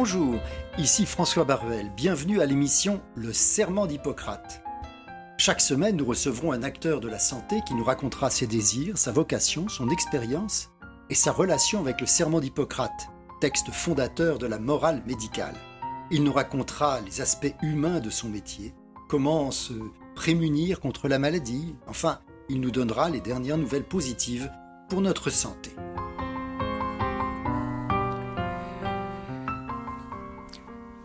Bonjour, ici François Baruel. Bienvenue à l'émission Le Serment d'Hippocrate. Chaque semaine, nous recevrons un acteur de la santé qui nous racontera ses désirs, sa vocation, son expérience et sa relation avec le Serment d'Hippocrate, texte fondateur de la morale médicale. Il nous racontera les aspects humains de son métier, comment se prémunir contre la maladie, enfin, il nous donnera les dernières nouvelles positives pour notre santé.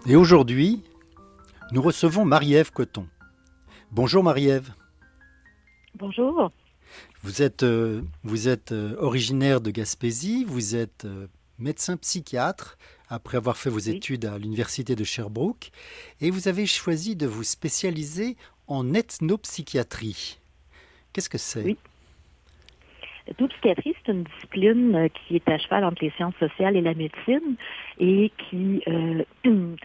Et aujourd'hui, nous recevons Marie-Ève Coton. Bonjour Marie-Ève. Bonjour. Vous êtes, euh, vous êtes euh, originaire de Gaspésie, vous êtes euh, médecin psychiatre après avoir fait vos études à l'université de Sherbrooke et vous avez choisi de vous spécialiser en ethnopsychiatrie. Qu'est-ce que c'est? Oui. L'ethnopsychiatrie, c'est une discipline qui est à cheval entre les sciences sociales et la médecine et qui Euh,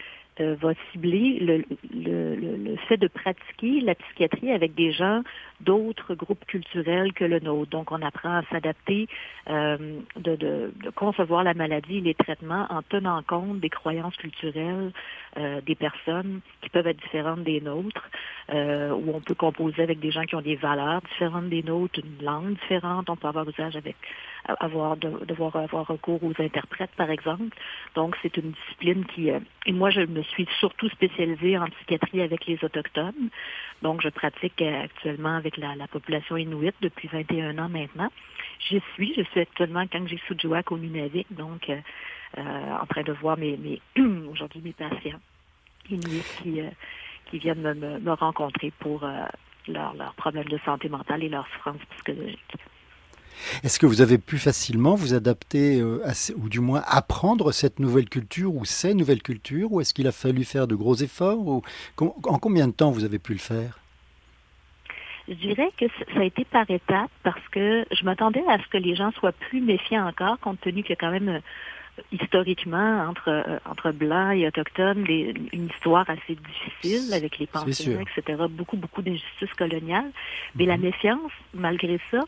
va cibler le, le, le, fait de pratiquer la psychiatrie avec des gens d'autres groupes culturels que le nôtre. Donc, on apprend à s'adapter, euh, de, de, de, concevoir la maladie et les traitements en tenant compte des croyances culturelles euh, des personnes qui peuvent être différentes des nôtres, euh, où on peut composer avec des gens qui ont des valeurs différentes des nôtres, une langue différente. On peut avoir usage avec avoir de, devoir avoir recours aux interprètes, par exemple. Donc, c'est une discipline qui... Euh, et moi, je me suis surtout spécialisée en psychiatrie avec les Autochtones. Donc, je pratique euh, actuellement avec la, la population inuite depuis 21 ans maintenant. J'y suis. Je suis actuellement quand j'ai Soudjouak au Nunavik, donc euh, euh, en train de voir aujourd'hui mes patients inuits qui, viennent me rencontrer pour leurs leur problèmes de santé mentale et leurs souffrances psychologiques. Est-ce que vous avez pu facilement vous adapter, euh, à, ou du moins apprendre cette nouvelle culture ou ces nouvelles cultures, ou est-ce qu'il a fallu faire de gros efforts ou, En combien de temps vous avez pu le faire? Je dirais que ça a été par étapes parce que je m'attendais à ce que les gens soient plus méfiants encore, compte tenu qu'il y a quand même historiquement entre euh, entre blancs et autochtones des, une histoire assez difficile avec les pensionnats, etc. Beaucoup beaucoup d'injustices coloniales, mais mm -hmm. la méfiance, malgré ça,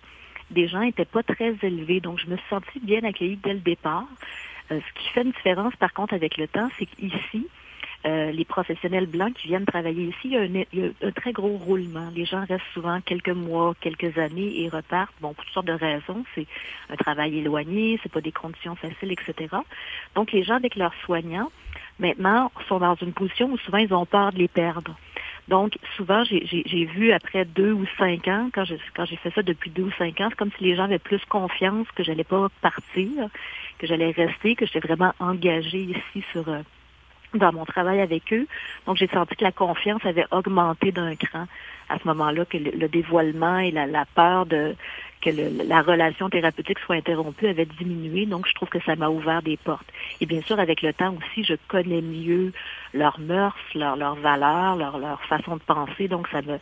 des gens n'étaient pas très élevés. Donc, je me suis sentie bien accueillie dès le départ. Euh, ce qui fait une différence, par contre, avec le temps, c'est qu'ici, euh, les professionnels blancs qui viennent travailler ici, il y, a un, il y, a un, très gros roulement. Les gens restent souvent quelques mois, quelques années et repartent. Bon, pour toutes sortes de raisons. C'est un travail éloigné, c'est pas des conditions faciles, etc. Donc, les gens avec leurs soignants, maintenant, sont dans une position où souvent ils ont peur de les perdre. Donc, souvent, j'ai vu après deux ou cinq ans, quand j'ai quand fait ça depuis deux ou cinq ans, c'est comme si les gens avaient plus confiance que j'allais pas partir, que j'allais rester, que j'étais vraiment engagée ici sur euh, dans mon travail avec eux. Donc, j'ai senti que la confiance avait augmenté d'un cran à ce moment-là, que le, le, dévoilement et la peur de que le, la relation thérapeutique soit interrompue avait diminué. Donc, je trouve que ça m'a ouvert des portes. Et bien sûr, avec le temps aussi, je connais mieux leurs mœurs, leurs leur valeurs, leur, façon de penser. Donc, ça me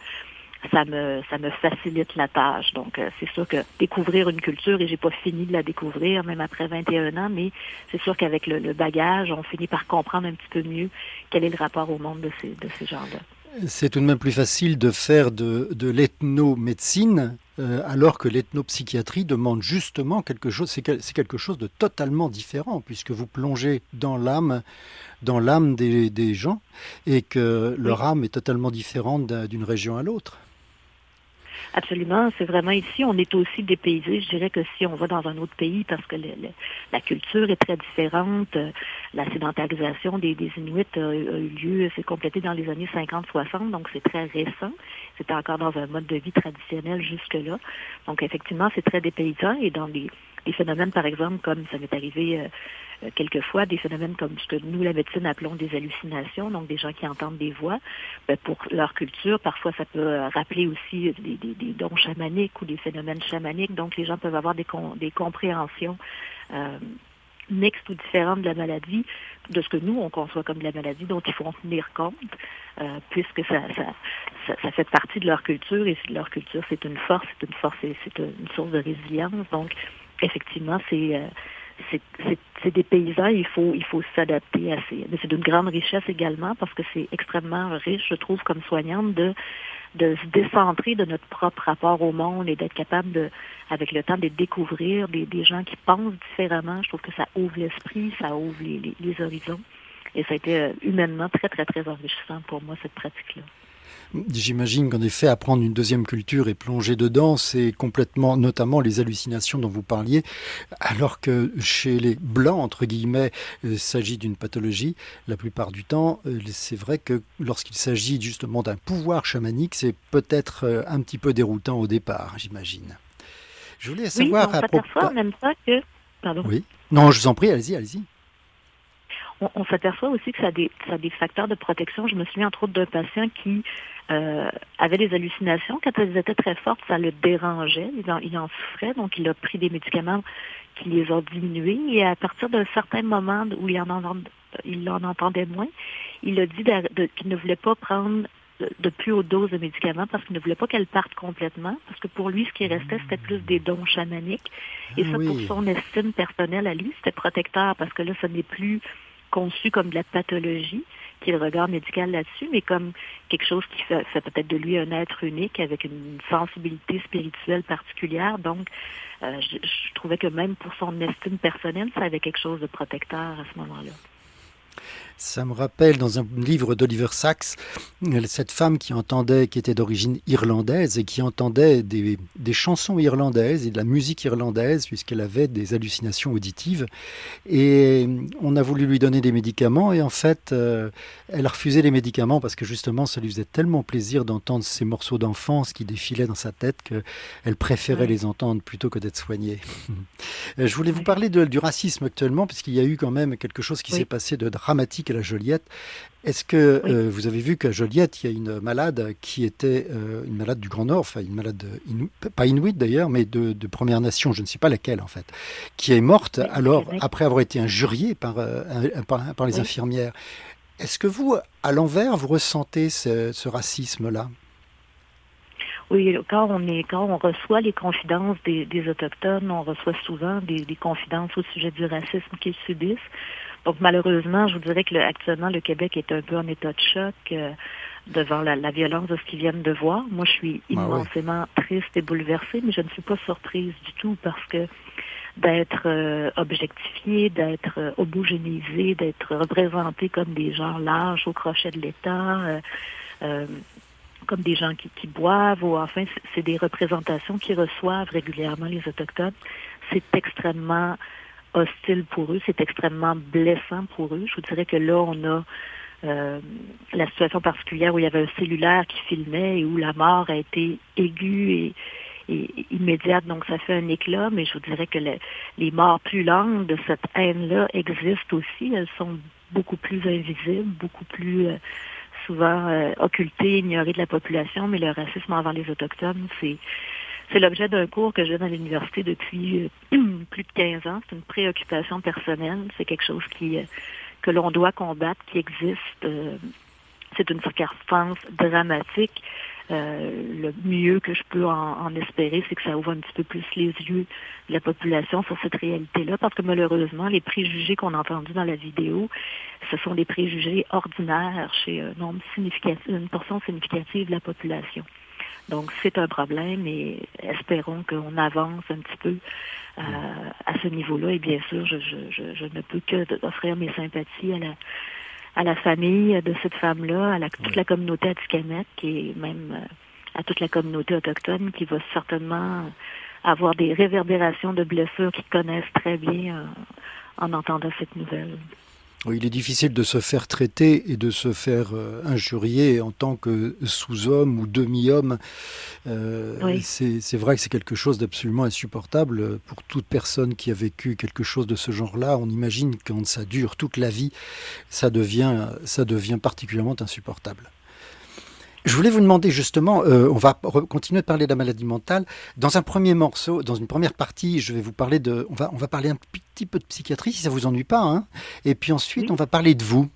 ça me ça me facilite la tâche. Donc euh, c'est sûr que découvrir une culture et j'ai pas fini de la découvrir même après 21 ans, mais c'est sûr qu'avec le, le, bagage, on finit par comprendre un petit peu mieux quel est le rapport au monde de ces de ces gens-là. C'est tout de même plus facile de faire de, de l'ethnomédecine euh, alors que l'ethnopsychiatrie demande justement quelque chose, c'est quelque chose de totalement différent puisque vous plongez dans l'âme, dans l'âme des, des, gens et que leur âme est totalement différente d'une région à l'autre. Absolument, c'est vraiment ici, on est aussi dépaysé. Je dirais que si on va dans un autre pays, parce que le, la culture est très différente, euh, la sédentarisation des, Inuits a, a eu lieu, s'est complété dans les années 50-60, donc c'est très récent. C'était encore dans un mode de vie traditionnel jusque-là. Donc effectivement, c'est très dépaysant et dans les, les phénomènes, par exemple, comme ça m'est arrivé euh, quelquefois des phénomènes comme ce que nous, la médecine, appelons des hallucinations, donc des gens qui entendent des voix. Ben, pour leur culture, parfois ça peut rappeler aussi des, des, des, dons chamaniques ou des phénomènes chamaniques, donc les gens peuvent avoir des, des compréhensions euh, mixte ou différente de la maladie, de ce que nous, on conçoit comme de la maladie, dont il faut en tenir compte, euh, puisque ça, ça, ça, fait partie de leur culture, et leur culture, c'est une force, c'est une force, c'est une source de résilience. Donc, effectivement, c'est... Euh, c'est des paysans, il faut, il faut s'adapter à ces. Mais c'est d'une grande richesse également parce que c'est extrêmement riche, je trouve, comme soignante, de, de se décentrer de notre propre rapport au monde et d'être capable de, avec le temps, de découvrir des, des gens qui pensent différemment. Je trouve que ça ouvre l'esprit, ça ouvre les, les horizons. Et ça a été euh, humainement très, très, très enrichissant pour moi, cette pratique-là. J'imagine qu'en effet, apprendre une deuxième culture et plonger dedans, c'est complètement, notamment les hallucinations dont vous parliez, alors que chez les blancs, entre guillemets, il s'agit d'une pathologie, la plupart du temps, euh, c'est vrai que lorsqu'il s'agit justement d'un pouvoir chamanique, c'est peut-être euh, un petit peu déroutant au départ, j'imagine. Je voulais savoir oui, on à propos... même pas que... Pardon. Oui. Non, je vous en prie, allez-y, allez-y on, s'aperçoit aussi que ça a, des, ça a des facteurs de protection. Je me souviens entre autres d'un patient qui euh, avait des hallucinations. Quand elles étaient très fortes, ça le dérangeait. Il en, il en souffrait, donc il a pris des médicaments qui les ont diminués. Et à partir d'un certain moment où il en, il en entendait moins, il a dit qu'il ne voulait pas prendre de plus haute dose de médicaments parce qu'il ne voulait pas qu'elle parte complètement, parce que pour lui, ce qui restait, c'était plus des dons chamaniques. Et ça, pour son estime personnelle à lui, c'était protecteur, parce que là, ce n'est plus conçu comme de la pathologie, qui est le regard médical là-dessus, mais comme quelque chose qui fait, peut-être de lui un être unique avec une sensibilité spirituelle particulière. Donc, euh, je, je, trouvais que même pour son estime personnelle, ça avait quelque chose de protecteur à ce moment-là. Ça me rappelle dans un livre d'Oliver Sacks, cette femme qui entendait, qui était d'origine irlandaise et qui entendait des, des, chansons irlandaises et de la musique irlandaise puisqu'elle avait des hallucinations auditives. Et on a voulu lui donner des médicaments et en fait, euh, elle a refusé les médicaments parce que justement, ça lui faisait tellement plaisir d'entendre ces morceaux d'enfance qui défilaient dans sa tête qu'elle préférait les entendre plutôt que d'être soignée. Je voulais vous parler de, du racisme actuellement puisqu'il y a eu quand même quelque chose qui s'est passé de dramatique à la Joliette. Est-ce que euh, vous avez vu qu'à Joliette, il y a une malade qui était euh, une malade du Grand Nord, enfin une malade, pas inuit d'ailleurs, mais de, Première Nation, je ne sais pas laquelle en fait, qui est morte alors après avoir été injuriée par, euh, par, les infirmières. Est-ce que vous, à l'envers, vous ressentez ce, racisme-là? Oui, quand on est quand on reçoit les confidences des, autochtones, on reçoit souvent des, des, confidences au sujet du racisme qu'ils subissent. Donc malheureusement, je vous dirais que actuellement, le Québec est un peu en état de choc euh, devant la, violence de ce qu'ils viennent de voir. Moi, je suis ah immensément triste et bouleversée, mais je ne suis pas surprise du tout parce que d'être euh, objectifié, d'être euh, homogénéisé, d'être représenté comme des gens larges au crochet de l'État, euh, comme des gens qui, qui boivent, ou enfin, c'est des représentations qui reçoivent régulièrement les Autochtones. C'est extrêmement hostile pour eux, c'est extrêmement blessant pour eux. Je vous dirais que là, on a euh, la situation particulière où il y avait un cellulaire qui filmait et où la mort a été aiguë et, immédiate, donc ça fait un éclat, mais je vous dirais que les morts plus longues de cette haine-là existent aussi. Elles sont beaucoup plus invisibles, beaucoup plus euh, souvent euh, occultées, ignorées de la population, mais le racisme envers les Autochtones, c'est c'est l'objet d'un cours que je donne à l'université depuis euh, plus de 15 ans. C'est une préoccupation personnelle. C'est quelque chose qui euh, que l'on doit combattre, qui existe. Euh, c'est une circonstance dramatique. le mieux que je peux en, espérer, c'est que ça ouvre un petit peu plus les yeux de la population sur cette réalité-là, parce que malheureusement, les préjugés qu'on a entendus dans la vidéo, ce sont des préjugés ordinaires chez un nombre significatif, une portion significative de la population. Donc, c'est un problème et espérons qu'on avance un petit peu euh, à ce niveau-là. Et bien sûr, je, je, je, ne peux que offrir mes sympathies à la, à la famille de cette femme-là, à la, toute la communauté Atikamek et même euh, à toute la communauté autochtone qui va certainement avoir des réverbérations de blessures qu'ils connaissent très bien euh, en entendant cette nouvelle. Il est difficile de se faire traiter et de se faire euh, injurier en tant que sous-homme ou demi-homme. Euh, c'est vrai que c'est quelque chose d'absolument insupportable pour toute personne qui a vécu quelque chose de ce genre-là. On imagine quand ça dure toute la vie, ça devient, ça devient particulièrement insupportable. Je voulais vous demander justement, euh, on va continuer de parler de la maladie mentale. Dans un premier morceau, dans une première partie, je vais vous parler de, on va, on va parler un petit peu de psychiatrie si ça vous ennuie pas, hein. Et puis ensuite, on va parler de vous.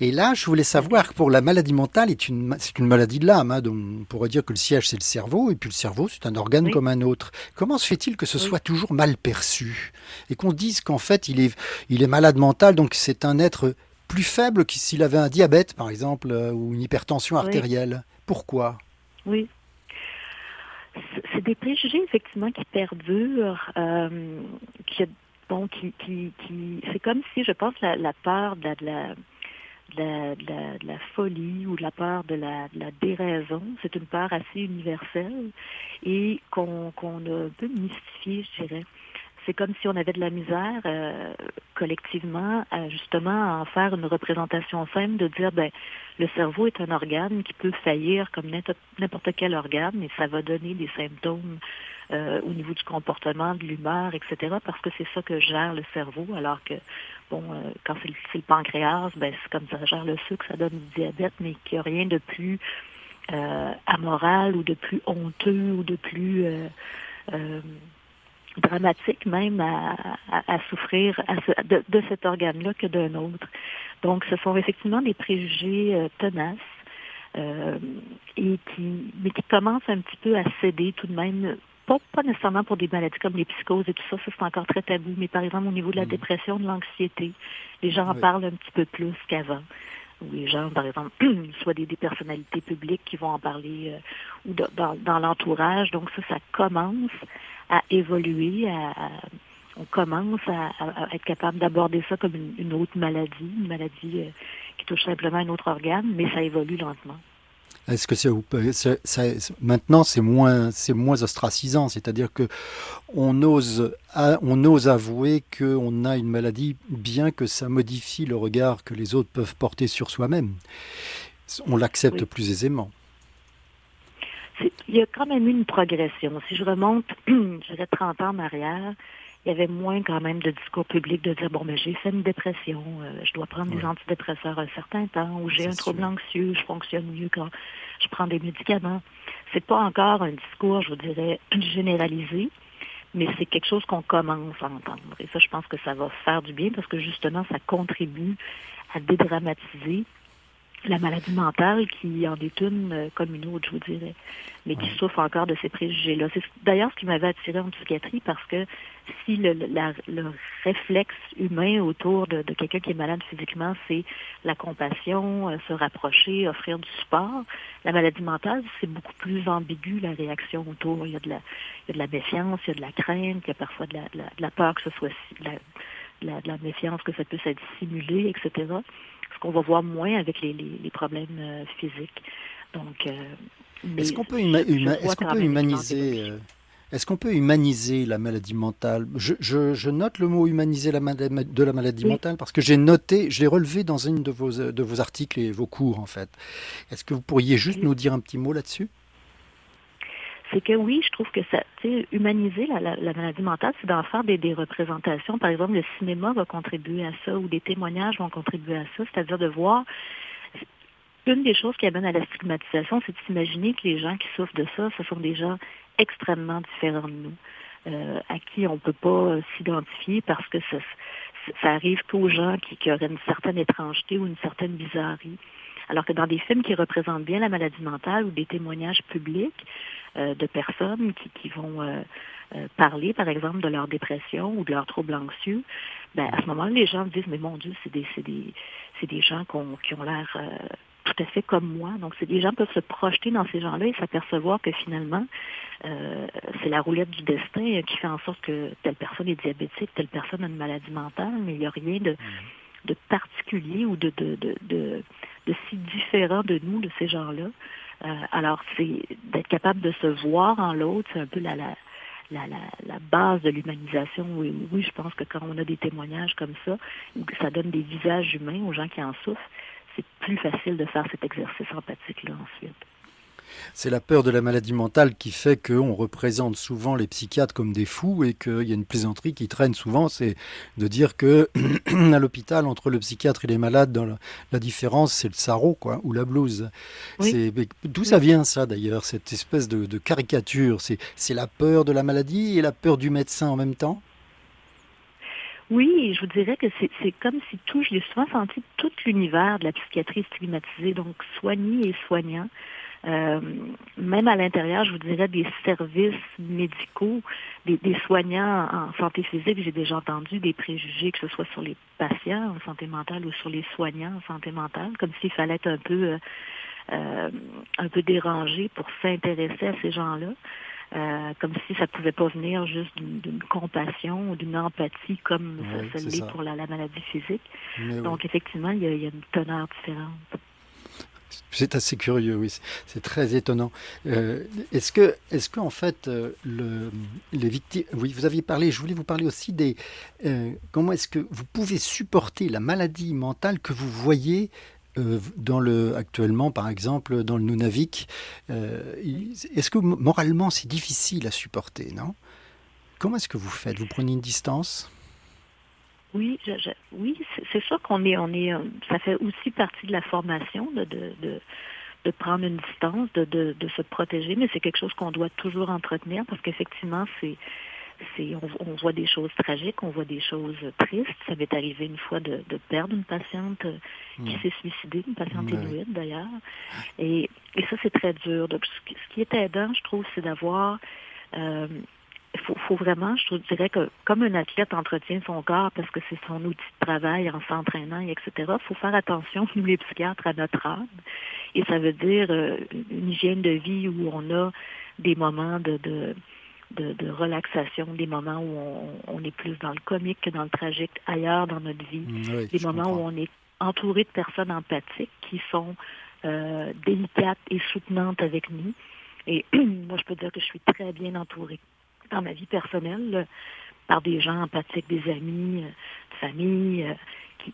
Et là, je voulais savoir que pour la maladie mentale, c'est une, une maladie de l'âme, hein, donc on pourrait dire que le siège c'est le cerveau, et puis le cerveau c'est un organe comme un autre. Comment se fait-il que ce soit toujours mal perçu? Et qu'on dise qu'en fait il est, il est malade mental, donc c'est un être plus faible que s'il avait un diabète par exemple euh, ou une hypertension artérielle Pourquoi? Oui. C'est des préjugés effectivement qui perdurent, euh, qui, bon, qui, qui, qui c'est comme si je pense la, la peur de la de la, folie ou de la peur de la, déraison. C'est une peur assez universelle et qu'on a un peu mystifiée, je dirais. C'est comme si on avait de la misère euh, collectivement à justement en faire une représentation simple, de dire ben le cerveau est un organe qui peut faillir comme n'importe quel organe et ça va donner des symptômes euh, au niveau du comportement, de l'humeur, etc. Parce que c'est ça que gère le cerveau, alors que bon, euh, quand c'est le, pancréas, ben c'est comme ça gère le sucre, ça donne du diabète, mais qu'il n'y a rien de plus amoral ou de plus honteux ou de plus dramatique même à, souffrir de, de, cet organe-là que d'un autre. Donc, ce sont effectivement des préjugés tenaces. et qui, mais qui commencent un petit peu à céder tout de même pas, nécessairement pour des maladies comme les psychoses et tout ça, ça c'est encore très tabou, mais par exemple au niveau de la mm. dépression, de l'anxiété, les gens en parlent un petit peu plus qu'avant. Ou les gens, par exemple, soit des, personnalités publiques qui vont en parler euh, ou dans, l'entourage. Donc ça, ça commence à évoluer, on commence à, être capable d'aborder ça comme une, autre maladie, une maladie euh, qui touche simplement un autre organe, mais ça évolue lentement. Est-ce que c'est, maintenant c'est moins c'est moins ostracisant, c'est-à-dire que on ose on ose avouer qu'on a une maladie, bien que ça modifie le regard que les autres peuvent porter sur soi-même. On l'accepte plus aisément. Il y a quand même une progression. Si je remonte, je dirais 30 ans en arrière, il y avait moins quand même de discours public de dire bon ben, j'ai fait une dépression, euh, je dois prendre des antidépresseurs un certain temps, ou j'ai un trouble anxieux, je fonctionne mieux quand je prends des médicaments. C'est pas encore un discours, je vous dirais, généralisé, mais c'est quelque chose qu'on commence à entendre. Et ça, je pense que ça va faire du bien parce que justement, ça contribue à dédramatiser la maladie mentale qui en est une euh, comme une autre, je vous dirais, mais qui souffre encore de ces préjugés-là. C'est d'ailleurs ce qui m'avait attiré en psychiatrie parce que si le, le réflexe humain autour de, quelqu'un qui est malade physiquement, c'est la compassion, euh, se rapprocher, offrir du support, la maladie mentale, c'est beaucoup plus ambigu la réaction autour. Il y, a de la, il y a de la méfiance, il y a de la crainte, il y a parfois de la, de la, peur que ce soit de la, de la méfiance que ça puisse être simulé, etc qu'on va voir moins avec les, les, problèmes euh, physiques. Donc, euh, est-ce qu'on peut, humaniser euh, est-ce qu'on peut humaniser la maladie mentale? Je, je, note le mot humaniser la de la maladie mentale parce que j'ai noté, je l'ai relevé dans une de vos, de vos articles et vos cours en fait. Est-ce que vous pourriez juste nous dire un petit mot là-dessus? C'est que oui, je trouve que ça, humaniser la, la, maladie mentale, c'est d'en faire des, représentations. Par exemple, le cinéma va contribuer à ça ou des témoignages vont contribuer à ça, c'est-à-dire de voir. Une des choses qui amène à la stigmatisation, c'est de s'imaginer que les gens qui souffrent de ça, ce sont des gens extrêmement différents de nous, euh, à qui on ne peut pas s'identifier parce que ça, ça arrive qu'aux gens qui, qui auraient une certaine étrangeté ou une certaine bizarrerie. Alors que dans des films qui représentent bien la maladie mentale ou des témoignages publics, euh, de personnes qui, qui vont euh, euh, parler, par exemple, de leur dépression ou de leur trouble anxieux, ben, à ce moment-là, les gens disent, mais mon Dieu, c'est des, c'est des, c'est des gens qui ont l'air tout à fait comme moi. Donc, des gens peuvent se projeter dans ces gens-là et s'apercevoir que finalement, c'est la roulette du destin qui fait en sorte que telle personne est diabétique, telle personne a une maladie mentale, mais il n'y a rien de, de particulier ou de, de, de, de, si différent de nous, de ces gens-là. Euh, alors, c'est d'être capable de se voir en l'autre, c'est un peu la, la, la, base de l'humanisation. Oui, oui, je pense que quand on a des témoignages comme ça, ça donne des visages humains aux gens qui en souffrent, c'est plus facile de faire cet exercice empathique-là ensuite. C'est la peur de la maladie mentale qui fait qu'on représente souvent les psychiatres comme des fous et qu'il y a une plaisanterie qui traîne souvent, c'est de dire que à l'hôpital, entre le psychiatre et les malades, dans la, différence, c'est le sarreau quoi, ou la blouse. D'où ça vient ça d'ailleurs, cette espèce de, de caricature? C'est la peur de la maladie et la peur du médecin en même temps? Oui, je vous dirais que c'est comme si tout, je l'ai souvent senti, tout l'univers de la psychiatrie stigmatisée, donc soigné et soignant. Euh, même à l'intérieur, je vous dirais, des services médicaux, des, des soignants en santé physique, j'ai déjà entendu des préjugés, que ce soit sur les patients en santé mentale ou sur les soignants en santé mentale, comme s'il fallait être un peu, euh, euh un peu dérangé pour s'intéresser à ces gens-là. Euh, comme si ça pouvait pas venir juste d'une compassion ou d'une empathie comme ça, ça l'est pour la, maladie physique. Donc effectivement, il y, a, il y, a, une teneur différente. C'est assez curieux, oui, c'est très étonnant. Euh, est-ce que, est-ce que en fait, euh, le, les victimes, oui, vous aviez parlé, je voulais vous parler aussi des, euh, comment est-ce que vous pouvez supporter la maladie mentale que vous voyez dans le, actuellement, par exemple, dans le Nunavik, est-ce que moralement c'est difficile à supporter, non? Comment est-ce que vous faites? Vous prenez une distance? Oui, oui, c'est sûr qu'on est, on est, ça fait aussi partie de la formation de, de, de, prendre une distance, de, de, de se protéger, mais c'est quelque chose qu'on doit toujours entretenir parce qu'effectivement, c'est, on, voit des choses tragiques, on voit des choses tristes. Ça m'est arrivé une fois de, perdre une patiente euh, qui hmm. s'est suicidée, une patiente inuite d'ailleurs. Et, ça, c'est très dur. Donc, ce qui est aidant, je trouve, c'est d'avoir euh, il faut, vraiment, je dirais que comme un athlète entretient son corps parce que c'est son outil de travail en s'entraînant, etc., il faut faire attention, nous les psychiatres, à notre âme. Et ça veut dire euh, une hygiène de vie où on a des moments de, de de, relaxation, des moments où on, est plus dans le comique que dans le tragique, ailleurs dans notre vie, mm, des moments où on est entouré de personnes empathiques qui sont euh, délicates et soutenantes avec nous. Et moi, je peux dire que je suis très bien entourée dans ma vie personnelle par des gens empathiques, des amis, euh, de famille euh,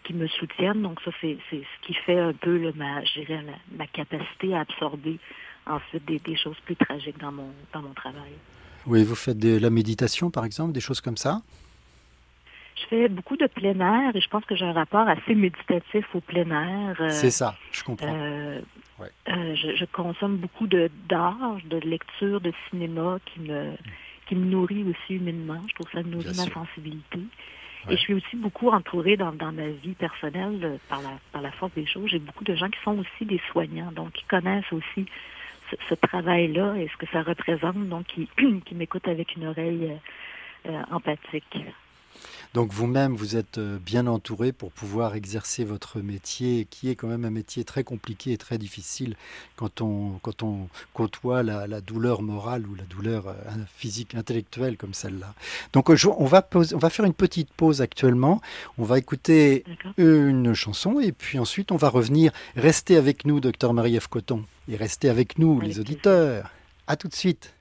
qui, me soutiennent. Donc ça, c'est ce qui fait un peu ma, dirais, ma capacité à absorber ensuite des, des choses plus tragiques dans mon, dans mon travail. Oui, vous faites de la méditation, par exemple, des choses comme ça? Je fais beaucoup de plein air et je pense que j'ai un rapport assez méditatif au plein air. Euh, C'est ça, je comprends. Euh, euh, je, consomme beaucoup de d'art, de lecture, de cinéma qui me qui me nourrit aussi humainement. Je trouve ça nourrit ma sensibilité. Et je suis aussi beaucoup entourée dans, dans ma vie personnelle par la par la force des choses. J'ai beaucoup de gens qui sont aussi des soignants, donc qui connaissent aussi ce, travail-là et ce que ça représente, donc qui, qui m'écoute avec une oreille euh, euh, empathique. Donc vous-même, vous êtes euh, bien entouré pour pouvoir exercer votre métier, qui est quand même un métier très compliqué et très difficile quand on, quand on côtoie la, douleur morale ou la douleur physique, intellectuelle comme celle-là. Donc on va, on va faire une petite pause actuellement. On va écouter une chanson et puis ensuite on va revenir. Restez avec nous, docteur Marie-Ève Coton. Et restez avec nous, les auditeurs. À tout de suite.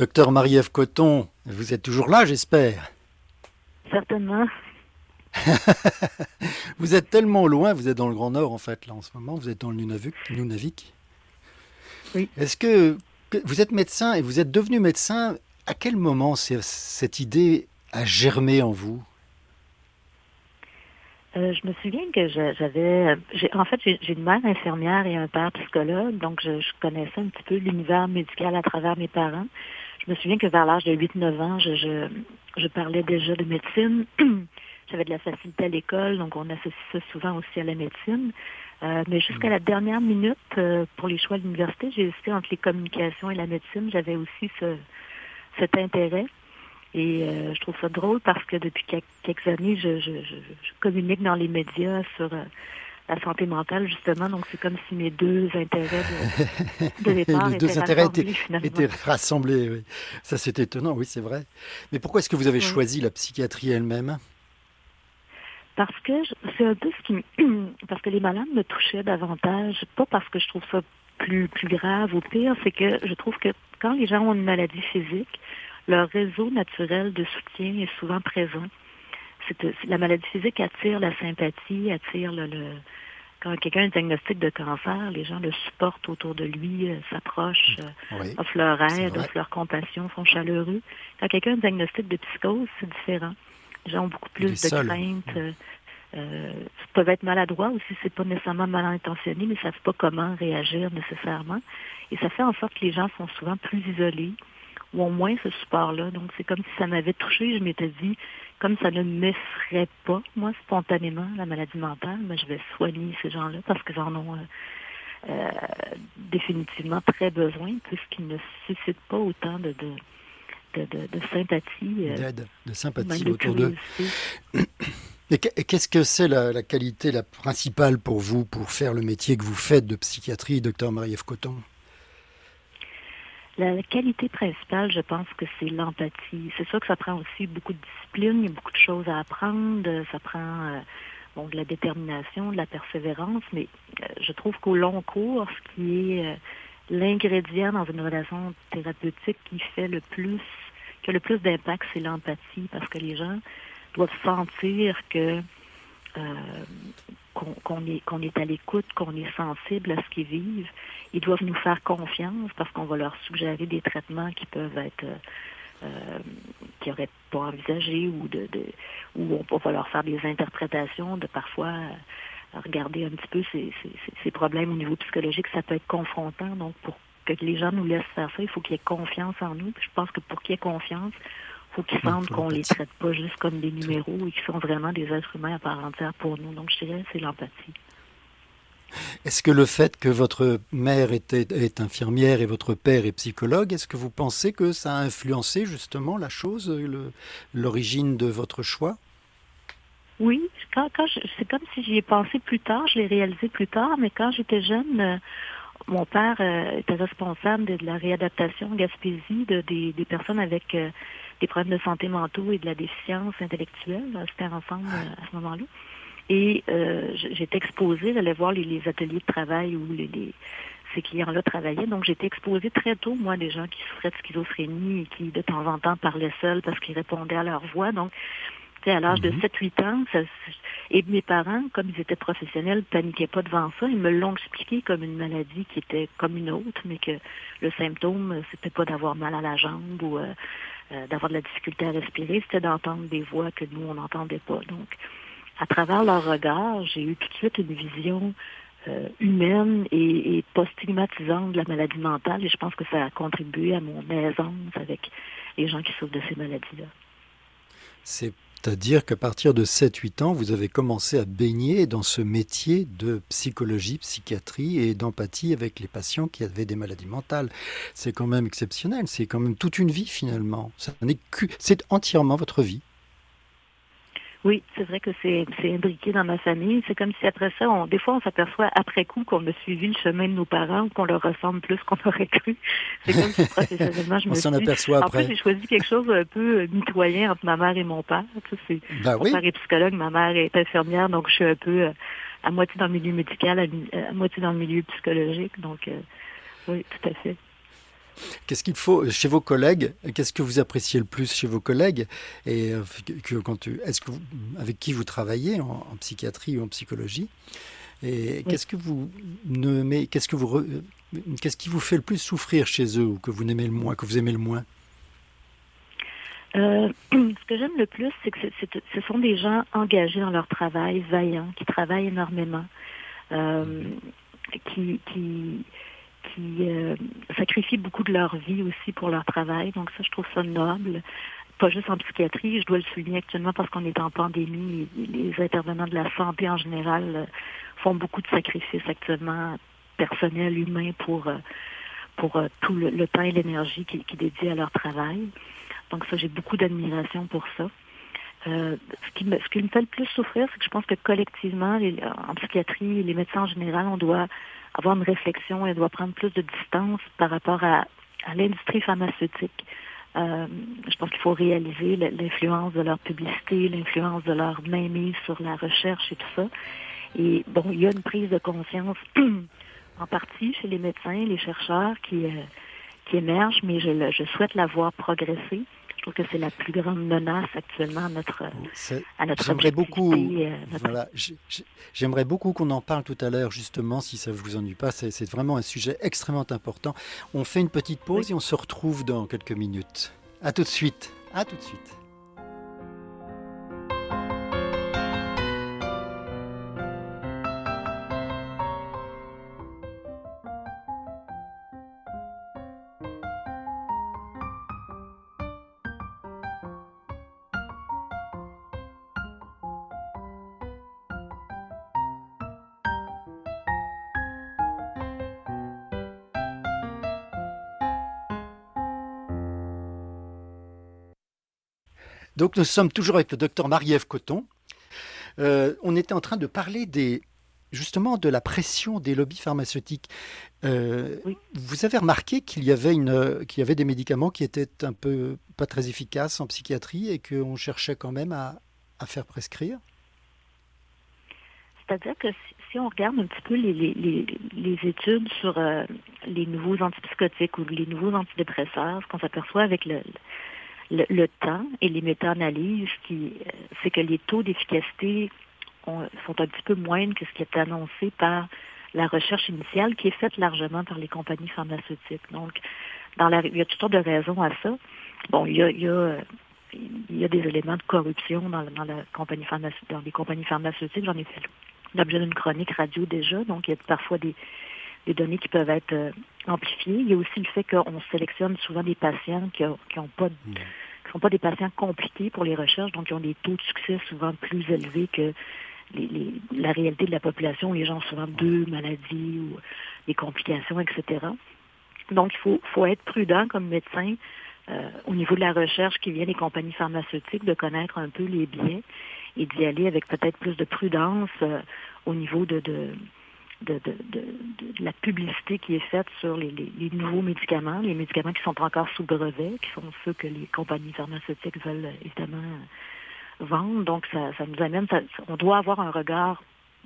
Docteur Marie-Ève Coton, vous êtes toujours là, j'espère Certainement. vous êtes tellement loin, vous êtes dans le Grand Nord en fait, là en ce moment, vous êtes dans le Nunavik. Oui. Est-ce que, vous êtes médecin et vous êtes devenu médecin À quel moment cette idée a germé en vous? Euh, je me souviens que j'avais, en fait, j'ai une mère infirmière et un père psychologue, donc je, connaissais un petit peu l'univers médical à travers mes parents. Je me souviens que vers l'âge de 8-9 ans, je, je, parlais déjà de médecine. J'avais de la facilité à l'école, donc on associe ça souvent aussi à la médecine. Euh, mais jusqu'à mm. la dernière minute, euh, pour les choix de l'université, j'ai hésité entre les communications et la médecine. J'avais aussi ce, cet intérêt. Et euh, je trouve ça drôle parce que depuis quelques années, je, je, je, communique dans les médias sur euh, la santé mentale, justement. Donc, c'est comme si mes deux intérêts de, de départ les deux intérêts étaient, rassemblés. Oui. Ça, c'est étonnant, oui, c'est vrai. Mais pourquoi est-ce que vous avez choisi la psychiatrie elle-même? Parce que c'est un peu ce qui parce que les malades me touchaient davantage, pas parce que je trouve ça plus plus grave ou pire, c'est que je trouve que quand les gens ont une maladie physique, leur réseau naturel de soutien est souvent présent. La maladie physique attire la sympathie, attire le, quand quelqu'un a un diagnostic de cancer, les gens le supportent autour de lui, euh, s'approchent, euh, offrent leur aide, offrent leur compassion, sont chaleureux. Quand quelqu'un a un diagnostic de psychose, c'est différent. Les gens ont beaucoup plus de crainte. Euh, euh, peuvent être maladroits aussi, c'est pas nécessairement mal intentionné, mais savent pas comment réagir nécessairement. Et ça fait en sorte que les gens sont souvent plus isolés, ou au moins ce support-là. Donc, c'est comme si ça m'avait touché. Je m'étais dit, comme ça ne m'effraie pas, moi, spontanément, la maladie mentale, mais je vais soigner ces gens-là parce qu'ils en ont euh, euh, définitivement très besoin, puisqu'ils ne suscitent pas autant de, de, de, sympathie. Euh, D'aide, de sympathie autour d'eux. Et qu'est-ce que c'est la, la, qualité la principale pour vous pour faire le métier que vous faites de psychiatrie, docteur Marie-Ève Coton? La qualité principale, je pense que c'est l'empathie. C'est sûr que ça prend aussi beaucoup de discipline, il y a beaucoup de choses à apprendre, ça prend euh, bon, de la détermination, de la persévérance, mais euh, je trouve qu'au long cours, ce qui est euh, l'ingrédient dans une relation thérapeutique qui fait le plus, qui a le plus d'impact, c'est l'empathie, parce que les gens doivent sentir que qu'on est, est à l'écoute, qu'on est sensible à ce qu'ils vivent. Ils doivent nous faire confiance parce qu'on va leur suggérer des traitements qui peuvent être euh, qui n'auraient pas envisagé ou de, ou on, va leur faire des interprétations de parfois euh, regarder un petit peu ces, ces, problèmes au niveau psychologique, ça peut être confrontant. Donc pour que les gens nous laissent faire ça, il faut qu'il y ait confiance en nous. je pense que pour qu'il y ait confiance, qu'ils sentent qu'on les traite pas juste comme des numéros et qu'ils sont vraiment des êtres humains à part entière pour nous. Donc, je dirais c'est l'empathie. Est-ce que le fait que votre mère était, est infirmière et votre père est psychologue, est-ce que vous pensez que ça a influencé justement la chose, l'origine de votre choix? Oui, quand, quand c'est comme si j'y ai pensé plus tard, je l'ai réalisé plus tard, mais quand j'étais jeune, euh, mon père euh, était responsable de, la réadaptation en Gaspésie de, des, des personnes avec euh, des problèmes de santé mentaux et de la déficience intellectuelle. C'était ensemble euh, à ce moment-là. Et euh, j'étais exposée, j'allais voir les, ateliers de travail où les, ces clients-là travaillaient. Donc, j'étais exposée très tôt, moi, des gens qui souffraient de schizophrénie et qui, de temps en temps, parlaient seuls parce qu'ils répondaient à leur voix. Donc, à l'âge de 7-8 mhm. ans, ça, et mes parents, comme ils étaient professionnels, paniquaient pas devant ça. Ils me l'ont expliqué comme une maladie qui était comme une autre, mais que le symptôme, c'était pas d'avoir mal à la jambe ou euh, euh, d'avoir de la difficulté à respirer, c'était d'entendre des voix que nous, on n'entendait pas. Donc, à travers leur regard, j'ai eu tout de suite une vision euh, humaine et, et, pas stigmatisante de la maladie mentale et je pense que ça a contribué à mon aisance avec les gens qui souffrent de ces maladies-là. C'est c'est-à-dire qu'à partir de 7-8 ans, vous avez commencé à baigner dans ce métier de psychologie, psychiatrie et d'empathie avec les patients qui avaient des maladies mentales. C'est quand même exceptionnel, c'est quand même toute une vie finalement. C'est entièrement votre vie. Oui, c'est vrai que c'est imbriqué dans ma famille. C'est comme si après ça, on, des fois, on s'aperçoit après coup qu'on a suivi le chemin de nos parents ou qu'on leur ressemble plus qu'on aurait cru. C'est comme si professionnellement, je me s'en aperçoit après. En j'ai choisi quelque chose un peu euh, mitoyen entre ma mère et mon père. Tu ben mon père est psychologue, ma mère est infirmière, donc je suis un peu euh, à moitié dans le milieu médical, à, moitié dans le milieu psychologique. Donc, euh, oui, tout à fait. Qu'est-ce qu'il faut chez vos collègues Qu'est-ce que vous appréciez le plus chez vos collègues Et que, quand est-ce que avec qui vous travaillez en, psychiatrie ou en psychologie Et qu'est-ce que vous nommez Qu'est-ce que vous Qu'est-ce qui vous fait le plus souffrir chez eux ou que vous aimez le moins, que vous aimez le moins? Euh, ce que j'aime le plus, c'est que ce sont des gens engagés dans leur travail, vaillants, qui travaillent énormément, euh, qui, qui, qui euh, sacrifient beaucoup de leur vie aussi pour leur travail. Donc ça, je trouve ça noble. Pas juste en psychiatrie, je dois le souligner actuellement parce qu'on est en pandémie. Les, intervenants de la santé en général font beaucoup de sacrifices actuellement, personnels, humains, pour, pour tout le, temps et l'énergie qu'ils qui dédient à leur travail. Donc ça, j'ai beaucoup d'admiration pour ça. Euh, ce, qui me, ce qui me fait le plus souffrir, c'est que je pense que collectivement, en psychiatrie, les médecins en général, on doit avoir une réflexion on doit prendre plus de distance par rapport à, l'industrie pharmaceutique. Euh, je pense qu'il faut réaliser l'influence de leur publicité, l'influence de leur mainmise sur la recherche et tout ça. Et bon, il y a une prise de conscience en partie chez les médecins, les chercheurs qui, euh, qui émergent, mais je, je souhaite la voir progresser. Je trouve que c'est la plus grande menace actuellement à notre, à notre J'aimerais beaucoup, euh, voilà, j'aimerais beaucoup qu'on en parle tout à l'heure, justement, si ça ne vous ennuie pas. C'est vraiment un sujet extrêmement important. On fait une petite pause et on se retrouve dans quelques minutes. À tout de suite. À tout de suite. Donc nous sommes toujours avec le docteur Marie-Ève Coton. Euh, on était en train de parler des, justement de la pression des lobbies pharmaceutiques. Euh, vous avez remarqué qu'il y avait une, qu'il y avait des médicaments qui étaient un peu pas très efficaces en psychiatrie et qu'on cherchait quand même à, faire prescrire? C'est-à-dire que si, on regarde un petit peu les, études sur euh, les nouveaux antipsychotiques ou les nouveaux antidépresseurs, ce qu'on s'aperçoit avec le, le, temps et les méta-analyses, euh, c'est que les taux d'efficacité sont un petit peu moindres que ce qui est annoncé par la recherche initiale qui est faite largement par les compagnies pharmaceutiques. Donc, dans la, il y a toutes sortes de raisons à ça. Bon, il y a, il y a, des éléments de corruption dans, la compagnie dans les compagnies pharmaceutiques. J'en ai fait l'objet d'une chronique radio déjà, donc il y a parfois des, des données qui peuvent être amplifiées. Il y a aussi le fait qu'on sélectionne souvent des patients qui n'ont pas mmh. qui sont pas des patients compliqués pour les recherches, donc qui ont des taux de succès souvent plus élevés que les, la réalité de la population. Les gens ont souvent deux maladies ou des complications, etc. Donc, il faut, faut être prudent comme médecin euh, au niveau de la recherche qui vient des compagnies pharmaceutiques, de connaître un peu les biais et d'y aller avec peut-être plus de prudence euh, au niveau de, de de, de, de, la publicité qui est faite sur les, nouveaux médicaments, les médicaments qui sont encore sous brevet, qui sont ceux que les compagnies pharmaceutiques veulent évidemment vendre. Donc, ça, ça nous amène, on doit avoir un regard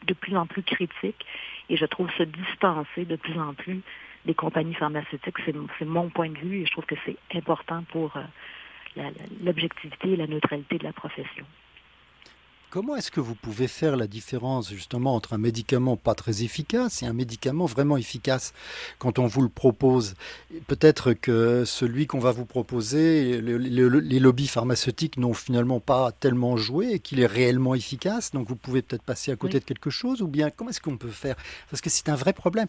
de plus en plus critique et je trouve se distancer de plus en plus des compagnies pharmaceutiques. C'est mon point de vue et je trouve que c'est important pour euh, l'objectivité et la neutralité de la profession. Comment est-ce que vous pouvez faire la différence justement entre un médicament pas très efficace et un médicament vraiment efficace quand on vous le propose? Peut-être que celui qu'on va vous proposer, les lobbies pharmaceutiques n'ont finalement pas tellement joué et qu'il est réellement efficace, donc vous pouvez peut-être passer à côté de quelque chose, ou bien comment est-ce qu'on peut faire? Parce que c'est un vrai problème.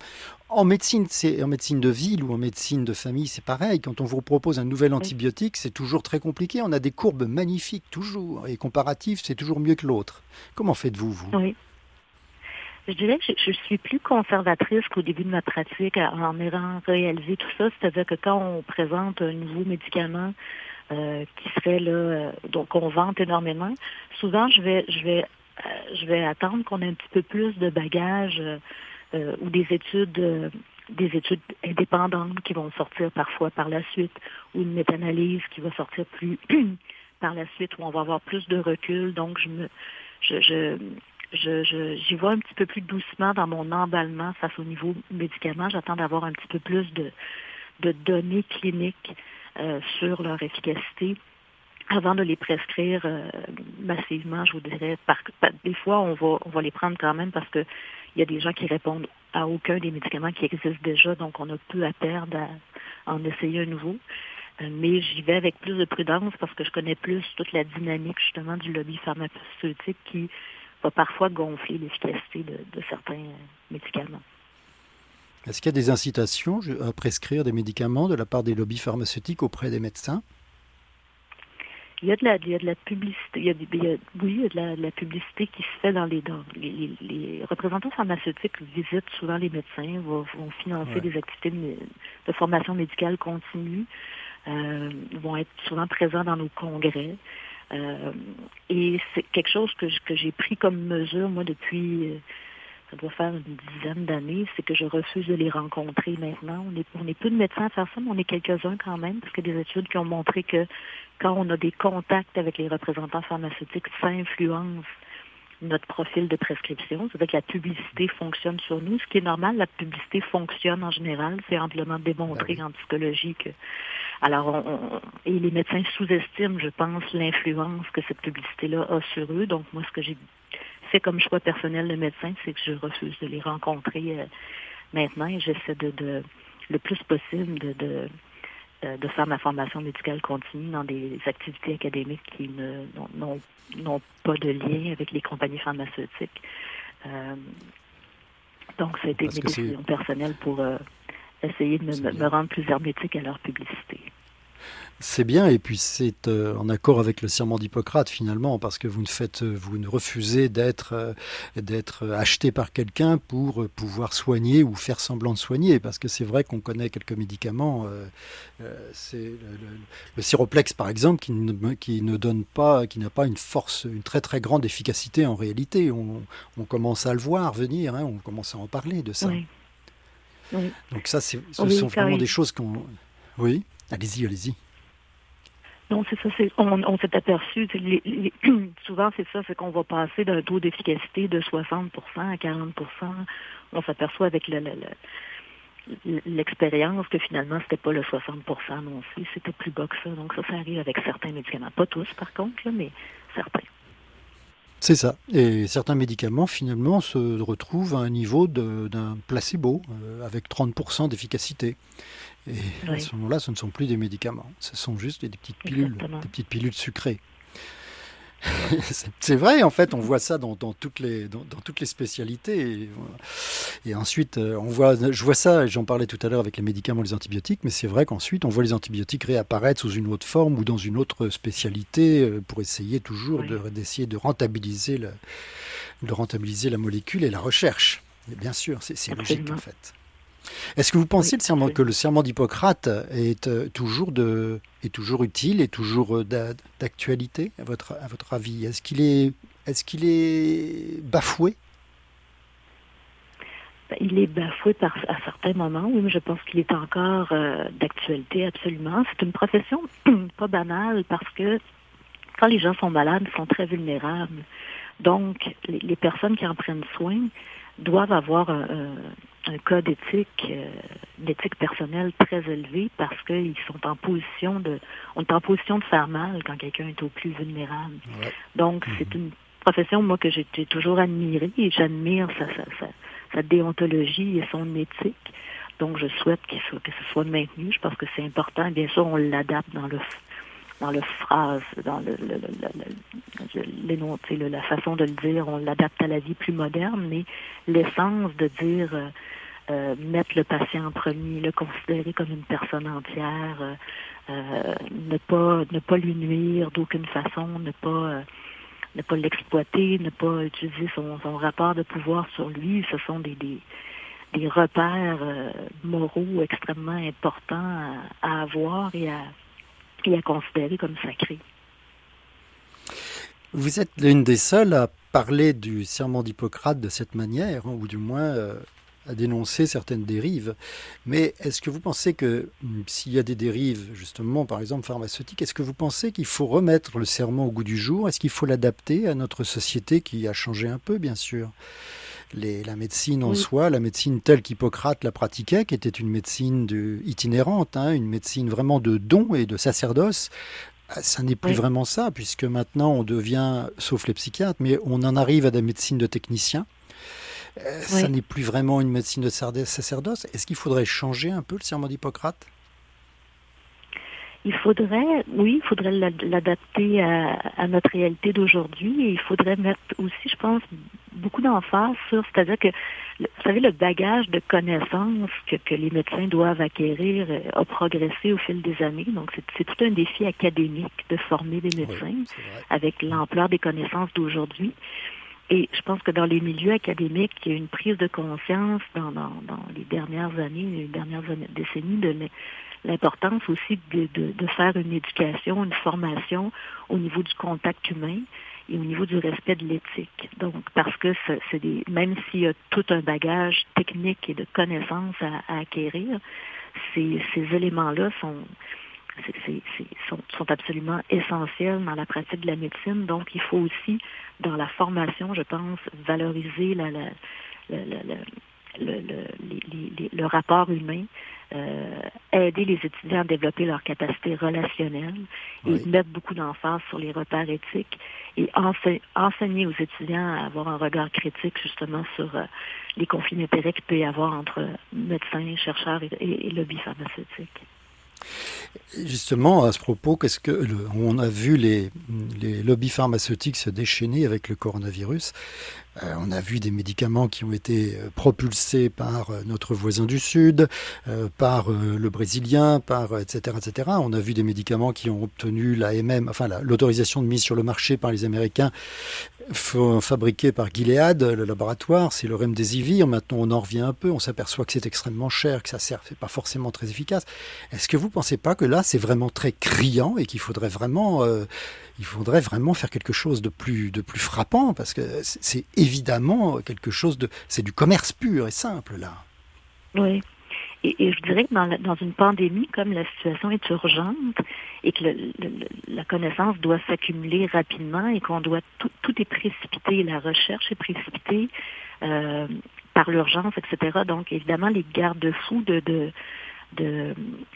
En médecine, c'est en médecine de ville ou en médecine de famille, c'est pareil. Quand on vous propose un nouvel antibiotique, c'est toujours très compliqué. On a des courbes magnifiques toujours et comparatifs, c'est toujours mieux que l'autre. Comment faites-vous, vous? Oui. Je dirais que je, suis plus conservatrice qu'au début de ma pratique en ayant réalisé tout ça. C'est-à-dire que quand on présente un nouveau médicament euh, qui serait là, euh, donc on vante énormément, souvent je vais, je vais, euh, je vais attendre qu'on ait un petit peu plus de bagages ou des études des études indépendantes qui vont sortir parfois par la suite, ou une méta-analyse qui va sortir plus par la suite où on va avoir plus de recul. Donc, je me, je, je, j'y vois un petit peu plus doucement dans mon emballement face au niveau médicament. J'attends d'avoir un petit peu plus de, de données cliniques sur leur efficacité avant de les prescrire euh, massivement, je vous dirais, par, des fois, on va, on va les prendre quand même parce qu'il y a des gens qui répondent à aucun des médicaments qui existent déjà, donc on a peu à perdre à, en essayer un nouveau. Mais j'y vais avec plus de prudence parce que je connais plus toute la dynamique justement du lobby pharmaceutique qui va parfois gonfler l'efficacité de, de certains médicaments. Est-ce qu'il y a des incitations à prescrire des médicaments de la part des lobbies pharmaceutiques auprès des médecins? Il y a de la, il y a de la publicité, il y a, oui, il y a de la, publicité qui se fait dans les, dans les, les, représentants pharmaceutiques visitent souvent les médecins, vont, vont financer des activités de, formation médicale continue, euh, vont être souvent présents dans nos congrès. Euh, et c'est quelque chose que, que j'ai pris comme mesure, moi, depuis, euh, ça doit faire une dizaine d'années, c'est que je refuse de les rencontrer maintenant. On est, on est peu de médecins à faire ça, mais on est quelques-uns quand même, parce a des études qui ont montré que quand on a des contacts avec les représentants pharmaceutiques, ça influence notre profil de prescription. C'est-à-dire que la publicité fonctionne sur nous. Ce qui est normal, la publicité fonctionne en général. C'est amplement démontré ben en psychologie que. Alors, on, et les médecins sous-estiment, je pense, l'influence que cette publicité-là a sur eux. Donc, moi, ce que j'ai fait comme choix personnel de médecin, c'est que je refuse de les rencontrer euh, maintenant et j'essaie de, de, le plus possible de, de de faire ma formation médicale continue dans des activités académiques qui n'ont pas de lien avec les compagnies pharmaceutiques. Euh, donc, ça a été mes décisions personnelles pour euh, essayer de me, me, rendre plus hermétique à leur publicité. C'est bien, et puis c'est euh, en accord avec le serment d'Hippocrate finalement, parce que vous ne faites, vous ne refusez d'être euh, d'être acheté par quelqu'un pour pouvoir soigner ou faire semblant de soigner, parce que c'est vrai qu'on connaît quelques médicaments. Euh, c'est le, Ciroplex par exemple qui ne, qui ne donne pas, qui n'a pas une force, une très très grande efficacité en réalité. On, commence à le voir venir, hein, on commence à en parler de ça. Donc ça, ce sont vraiment des choses qu'on. Oui, allez-y, allez-y. Non, c'est ça. on, s'est aperçu. souvent, c'est ça, c'est qu'on va passer d'un taux d'efficacité de 60% à 40% On s'aperçoit avec l'expérience que finalement, c'était pas le 60% non plus, c'était plus bas que ça. Donc ça, ça arrive avec certains médicaments. Pas tous, par contre, mais certains. C'est ça. Et certains médicaments, finalement, se retrouvent à un niveau d'un placebo, euh, avec 30% d'efficacité. Et à ce moment-là, ce ne sont plus des médicaments, ce sont juste des petites pilules, des petites pilules sucrées. c'est vrai, en fait, on voit ça dans, toutes, les, dans, toutes les spécialités. Et, ensuite, euh, on voit, je vois ça, j'en parlais tout à l'heure avec les médicaments, les antibiotiques, mais c'est vrai qu'ensuite, on voit les antibiotiques réapparaître sous une autre forme ou dans une autre spécialité euh, pour essayer toujours d'essayer de, rentabiliser de rentabiliser la molécule et la recherche. Et bien sûr, c'est logique en fait. Est-ce que vous pensez que le serment d'Hippocrate est, euh, toujours de, est toujours utile et toujours euh, d'actualité à votre, à votre avis? Est-ce qu'il est, est, qu'il est bafoué? Ben, il est bafoué par, à certains moments, oui, mais je pense qu'il est encore euh, d'actualité absolument. C'est une profession pas banale parce que quand les gens sont malades, ils sont très vulnérables. Donc, les, personnes qui en prennent soin doivent avoir un, un code éthique, euh, d'éthique personnelle très élevé parce qu'ils sont en position de, on est en position de faire mal quand quelqu'un est au plus vulnérable. Donc, c'est mhm. une profession, moi, que j'ai toujours admirée et j'admire sa, sa, sa, déontologie et son éthique. Donc, je souhaite que ce soit maintenu. Je pense que c'est important. Bien sûr, on l'adapte dans le dans le phrase, dans le, le, la façon de le dire, on l'adapte à la vie plus moderne, mais l'essence de dire euh, euh, mettre le patient en premier, le considérer comme une personne entière, euh, ne pas ne pas lui nuire d'aucune façon, ne pas ne pas l'exploiter, ne pas utiliser son, son, rapport de pouvoir sur lui. Ce sont des, des, des repères moraux extrêmement importants à, avoir et à, à considérer comme sacrés. Vous êtes l'une des seules à parler du serment d'Hippocrate de cette manière, hein, ou du moins à dénoncer certaines dérives. Mais est-ce que vous pensez que hum, s'il y a des dérives, justement, par exemple pharmaceutiques, est-ce que vous pensez qu'il faut remettre le serment au goût du jour? Est-ce qu'il faut l'adapter à notre société qui a changé un peu, bien sûr? La médecine en soi, la médecine telle qu'Hippocrate la pratiquait, qui était une médecine de, itinérante, hein, une médecine vraiment de don et de sacerdoce. Ah, ça n'est plus vraiment ça, puisque maintenant on devient, sauf les psychiatres, mais on en arrive à des médecines de techniciens. Euh, ça n'est plus vraiment une médecine de sacerdoce. Est-ce qu'il faudrait changer un peu le serment d'Hippocrate? Il faudrait, oui, il faudrait l'adapter à, notre réalité d'aujourd'hui et il faudrait mettre aussi, je pense, beaucoup d'emphase sur, c'est-à-dire que, vous savez, le bagage de connaissances que, que les médecins doivent acquérir euh, a progressé au fil des années. Donc, c'est tout un défi académique de former des médecins avec l'ampleur des connaissances d'aujourd'hui. Et je pense que dans les milieux académiques, il y a une prise de conscience dans, dans, dans les dernières années, les dernières décennies de l'importance aussi de, de, de, faire une éducation, une formation au niveau du contact humain et au niveau du respect de l'éthique. Donc, parce que c'est des, même s'il y a tout un bagage technique et de connaissances à, acquérir, ces, ces éléments-là sont, sont, absolument essentiels dans la pratique de la médecine. Donc, il faut aussi, dans la formation, je pense, valoriser la, la, la, le, le, le, rapport humain, euh, aider les étudiants à développer leurs capacités relationnelles et mettre beaucoup d'emphase sur les repères éthiques et enseigner aux étudiants à avoir un regard critique justement sur euh, les conflits d'intérêts qu'il peut y avoir entre médecins, chercheurs et, et, et lobbies pharmaceutiques. Justement, à ce propos, qu'est-ce que on a vu les, les lobbies pharmaceutiques se déchaîner avec le coronavirus. Euh, on a vu des médicaments qui ont été euh, propulsés par euh, notre voisin du Sud, par le Brésilien, par etc., etc. On a vu des médicaments qui ont obtenu la MM, enfin l'autorisation de mise sur le marché par les Américains, fabriqués par Gilead, le laboratoire. C'est le remdesivir. Maintenant, on en revient un peu. On s'aperçoit que c'est extrêmement cher, que ça sert, c'est pas forcément très efficace. Est-ce que vous pensez pas que là, c'est vraiment très criant et qu'il faudrait vraiment il faudrait vraiment faire quelque chose de plus, de plus frappant, parce que c'est évidemment quelque chose de... C'est du commerce pur et simple, là. Oui. Et, je dirais que dans, dans, une pandémie, comme la situation est urgente et que la connaissance doit s'accumuler rapidement et qu'on doit... Tout, tout, est précipité, la recherche est précipitée euh, par l'urgence, etc. Donc, évidemment, les garde-fous de... de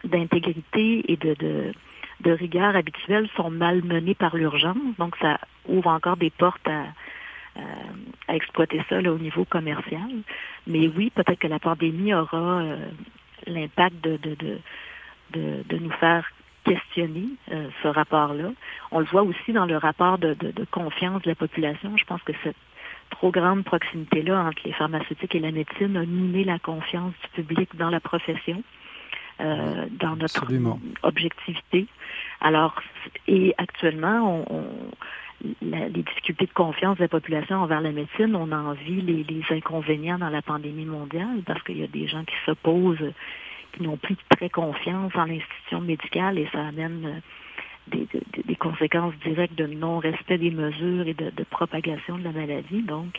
d'intégrité et de, de, de rigueur habituelles sont malmenées par l'urgence. Donc, ça ouvre encore des portes à, à exploiter ça au niveau commercial. Mais oui, peut-être que la pandémie aura euh, l'impact de, de, de, de, nous faire questionner euh, ce rapport-là. On le voit aussi dans le rapport de, de, confiance de la population. Je pense que cette trop grande proximité-là entre les pharmaceutiques et la médecine a miné la confiance du public dans la profession. Euh, dans notre objectivité. Alors, et actuellement, on, les difficultés de confiance de la population envers la médecine, on en vit les, inconvénients dans la pandémie mondiale parce qu'il y a des gens qui s'opposent, qui n'ont plus très confiance en l'institution médicale et ça amène euh, des, des, des, conséquences directes de non-respect des mesures et de, propagation de la maladie. Donc,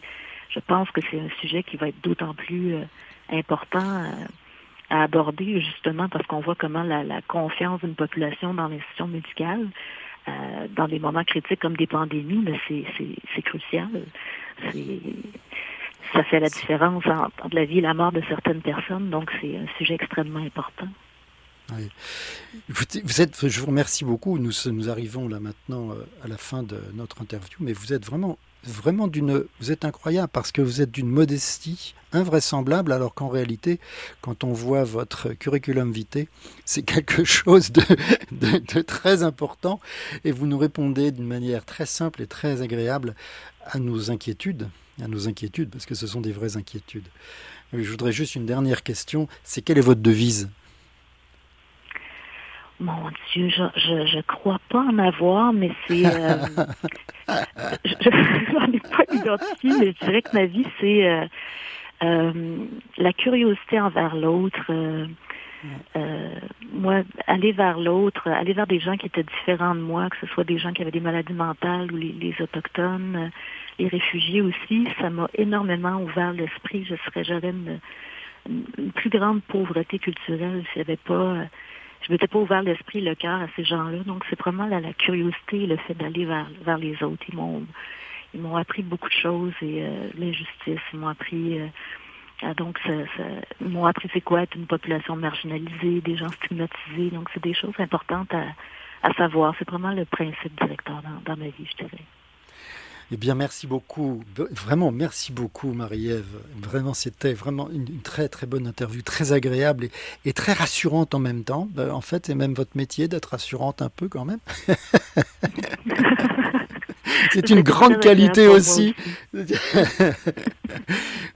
je pense que c'est un sujet qui va être d'autant plus euh, important à aborder justement parce qu'on voit comment la, confiance d'une population dans l'institution médicale euh, dans des moments critiques comme des pandémies, mais c'est crucial. Ça fait la différence entre la vie et la mort de certaines personnes, donc c'est un sujet extrêmement important. Vous, êtes, je vous remercie beaucoup. Nous, nous arrivons là maintenant euh, à la fin de notre interview, mais vous êtes vraiment vraiment d'une, vous êtes incroyable parce que vous êtes d'une modestie invraisemblable, alors qu'en réalité, quand on voit votre curriculum vitae, c'est quelque chose de, très important et vous nous répondez d'une manière très simple et très agréable à nos inquiétudes, à nos inquiétudes, parce que ce sont des vraies inquiétudes. Je voudrais juste une dernière question, c'est quelle est votre devise? Mon Dieu, je, je, je crois pas en avoir, mais c'est. Euh, je n'en ai pas identifié, mais je dirais que ma vie, c'est euh, euh, la curiosité envers l'autre. Euh, euh, moi, aller vers l'autre, aller vers des gens qui étaient différents de moi, que ce soit des gens qui avaient des maladies mentales ou les, les autochtones, les réfugiés aussi, ça m'a énormément ouvert l'esprit. Je serais, j'avais une, une, plus grande pauvreté culturelle s'il n'y avait pas je m'étais pas ouvert l'esprit, le cœur à ces gens-là. Donc, c'est vraiment la, curiosité, le fait d'aller vers, vers les autres. Ils m'ont, ils m'ont appris beaucoup de choses et l'injustice, ils m'ont appris donc, ça, ça, ils m'ont appris c'est quoi être une population marginalisée, des gens stigmatisés. Donc, c'est des choses importantes à, à savoir. C'est vraiment le principe directeur dans, dans ma vie, je dirais. Eh bien, merci beaucoup. Vraiment, merci beaucoup, Marie-Ève. Vraiment, c'était vraiment une, très, très bonne interview, très agréable et, très rassurante en même temps. Ben, en fait, c'est même votre métier d'être rassurante un peu quand même. c'est une grande qualité aussi.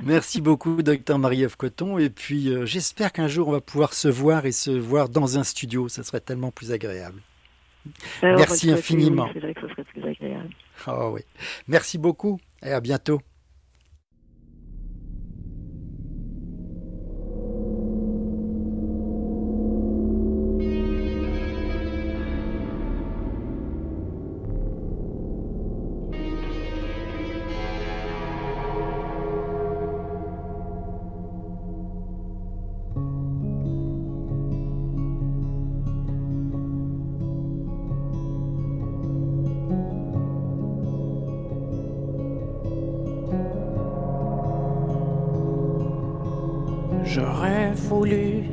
merci beaucoup, docteur Marie-Ève Coton. Et puis, euh, j'espère qu'un jour, on va pouvoir se voir et se voir dans un studio. Ça serait tellement plus agréable. Ben, merci infiniment. C'est vrai que ce serait plus agréable. Oh oui. Merci beaucoup et à bientôt.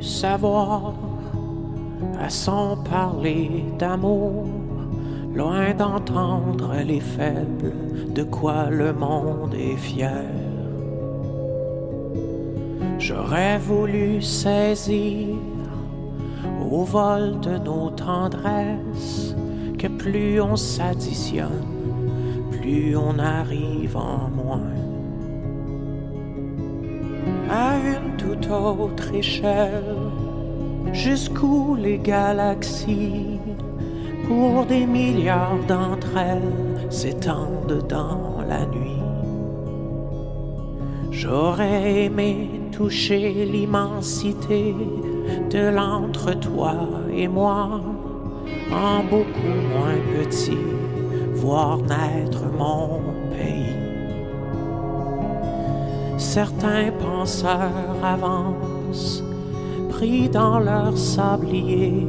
Savoir, à s'en parler d'amour, loin d'entendre les faibles, de quoi le monde est fier. J'aurais voulu saisir au vol de nos tendresses que plus on s'additionne, plus on arrive en moins autre échelle, jusqu'où les galaxies, pour des milliards d'entre elles, s'étendent dans la nuit. J'aurais aimé toucher l'immensité de l'entre toi et moi, en beaucoup moins petit, voir naître mon certains penseurs avancent, pris dans leur sablier,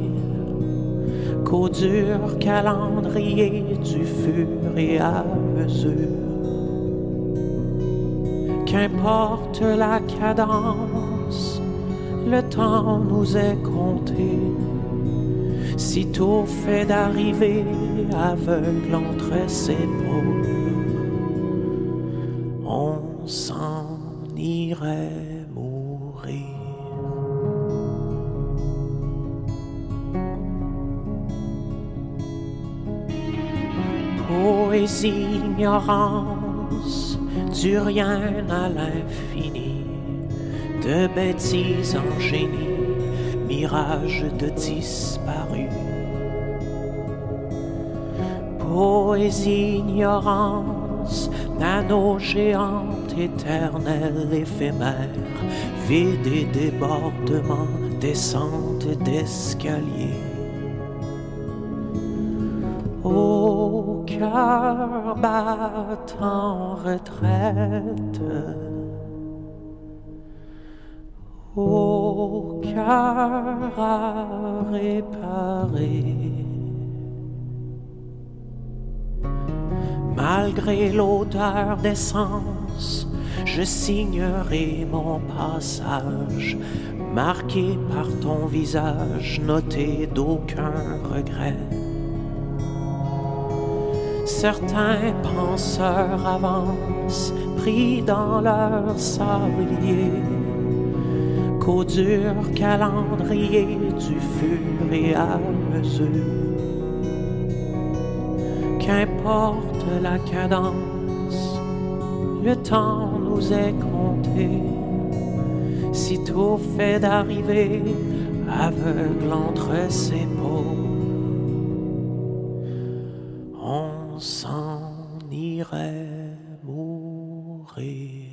qu'au dur calendrier du fur et à mesure. Qu'importe la cadence, le temps nous est compté. Sitôt fait d'arriver aveugle entre ses épaules, on s'en mourir. Poésie, ignorance, du rien à l'infini, de bêtises en génie, mirage de disparu. Poésie, ignorance, nano éternel, éphémère, vide et débordement, descente d'escalier. Au cœur battant retraite, au cœur à. Malgré l'odeur d'essence, je signerai mon passage, marqué par ton visage, noté d'aucun regret. Certains penseurs avancent, pris dans leur sablier, qu'au dur calendrier du fur et à mesure Qu'importe la cadence, le temps est compté. Sitôt fait d'arriver, aveugle entre ses peaux, on s'en irait mourir.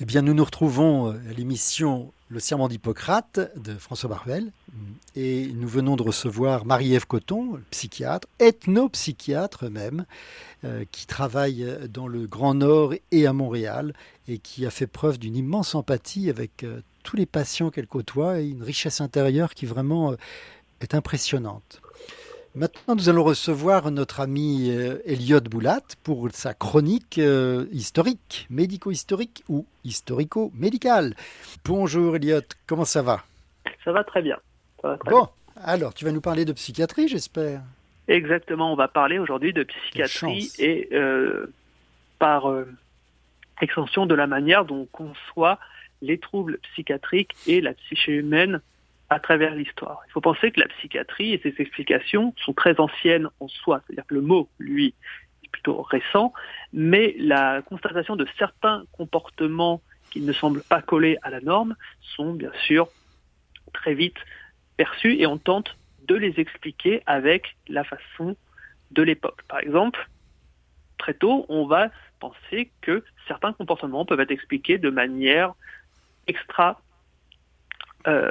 Eh bien, nous nous retrouvons à l'émission Le serment d'Hippocrate de François Baruel et nous venons de recevoir Marie-Ève Coton, psychiatre, ethnopsychiatre même, euh, qui travaille dans le Grand Nord et à Montréal et qui a fait preuve d'une immense empathie avec euh, tous les patients qu'elle côtoie et une richesse intérieure qui vraiment euh, est impressionnante. Maintenant, nous allons recevoir notre ami euh, Elliot Boulat pour sa chronique euh, historique, médico-historique ou historico-médicale. Bonjour Elliot, comment ça va? Ça va très bien. bon, alors tu vas nous parler de psychiatrie, j'espère? Exactement, on va parler aujourd'hui de psychiatrie et euh, par extension de la manière dont on conçoit les troubles psychiatriques et la psyché humaine à travers l'histoire. Il faut penser que la psychiatrie et ses explications sont très anciennes en soi, c'est-à-dire que le mot, lui, est plutôt récent, mais la constatation de certains comportements qui ne semblent pas coller à la norme sont bien sûr très vite perçus et on tente de les expliquer avec la façon de l'époque. Par exemple, très tôt, on va penser que certains comportements peuvent être expliqués de manière extra euh,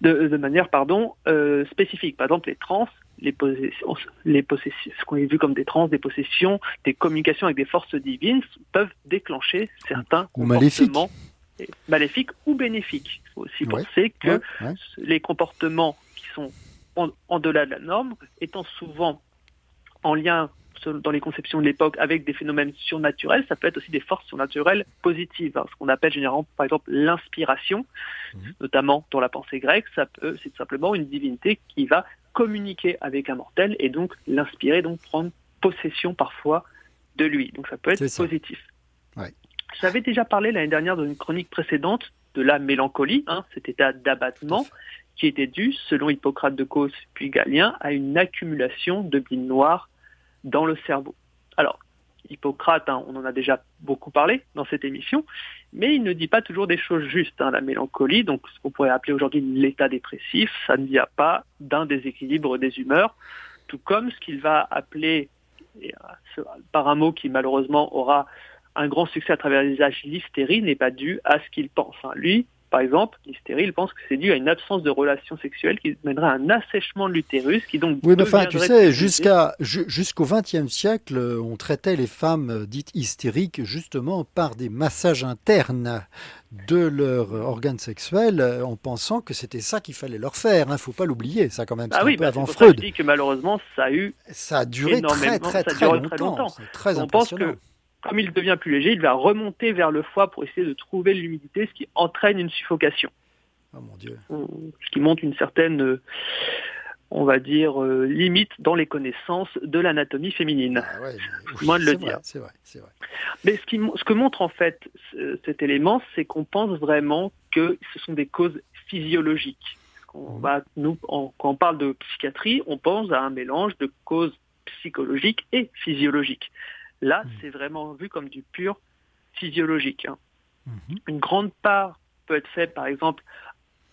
de, manière pardon euh, spécifique. Par exemple, les trans, les possessions, les possessions, ce qu'on a vu comme des trans, des possessions, des communications avec des forces divines peuvent déclencher certains ou comportements maléfiques. ou bénéfiques. Il faut aussi penser que les comportements qui sont en, en delà de la norme, étant souvent en lien dans les conceptions de l'époque avec des phénomènes surnaturels, ça peut être aussi des forces surnaturelles positives. Hein. ce qu'on appelle généralement, par exemple, l'inspiration, mhm. notamment dans la pensée grecque, ça peut, c'est tout simplement une divinité qui va communiquer avec un mortel et donc l'inspirer, donc prendre possession parfois de lui. Donc ça peut être positif. J'avais déjà parlé l'année dernière dans une chronique précédente de la mélancolie, hein, cet état d'abattement qui était dû, selon Hippocrate de Cos puis Galien, à une accumulation de bile noire dans le cerveau. Alors, Hippocrate, hein, on en a déjà beaucoup parlé dans cette émission, mais il ne dit pas toujours des choses justes. Hein. La mélancolie, donc ce qu'on pourrait appeler aujourd'hui l'état dépressif, ça ne vient pas d'un déséquilibre des humeurs, tout comme ce qu'il va appeler, euh, par un mot qui malheureusement aura un grand succès à travers les âges, l'hystérie n'est pas dû à ce qu'il pense. Hein. Lui, par exemple, l'hystérie, il pense que c'est dû à une absence de relations sexuelles qui mènerait à un assèchement de l'utérus, qui donc. Oui, mais enfin, tu sais, jusqu'à jusqu'au XXe siècle, on traitait les femmes dites hystériques justement par des massages internes de leurs organes sexuels en pensant que c'était ça qu'il fallait leur faire. Il hein. ne faut pas l'oublier, ça quand même. Ah oui, bah, avant Freud. Je dis que malheureusement, ça a eu. Ça a duré très, très, très, longtemps. Très on pense que comme il devient plus léger, il va remonter vers le foie pour essayer de trouver l'humidité, ce qui entraîne une suffocation. Oh mon Dieu. Ce qui montre une certaine, euh, on va dire, euh, limite dans les connaissances de l'anatomie féminine. Ah Moins de le dire. C'est vrai, c'est vrai. Mais ce, qui, ce que montre en fait cet élément, c'est qu'on pense vraiment que ce sont des causes physiologiques. On mmh. va, nous, quand on parle de psychiatrie, on pense à un mélange de causes psychologiques et physiologiques. Là, hmm. c'est vraiment vu comme du pur physiologique. Hein. Hmm. Une grande part peut être faite, par exemple,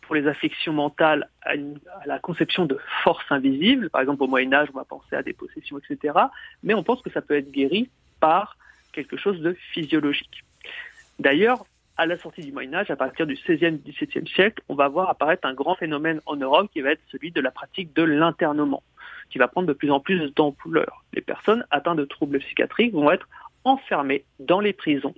pour les affections mentales, à, la conception de forces invisibles. Par exemple, au Moyen Âge, on va penser à des possessions, etc. Mais on pense que ça peut être guéri par quelque chose de physiologique. D'ailleurs, à la sortie du Moyen Âge, à partir du XVIe, XVIIe siècle, on va voir apparaître un grand phénomène en Europe qui va être celui de la pratique de l'internement qui va prendre de plus en plus d'ampleur. Les personnes atteintes de troubles psychiatriques vont être enfermées dans les prisons.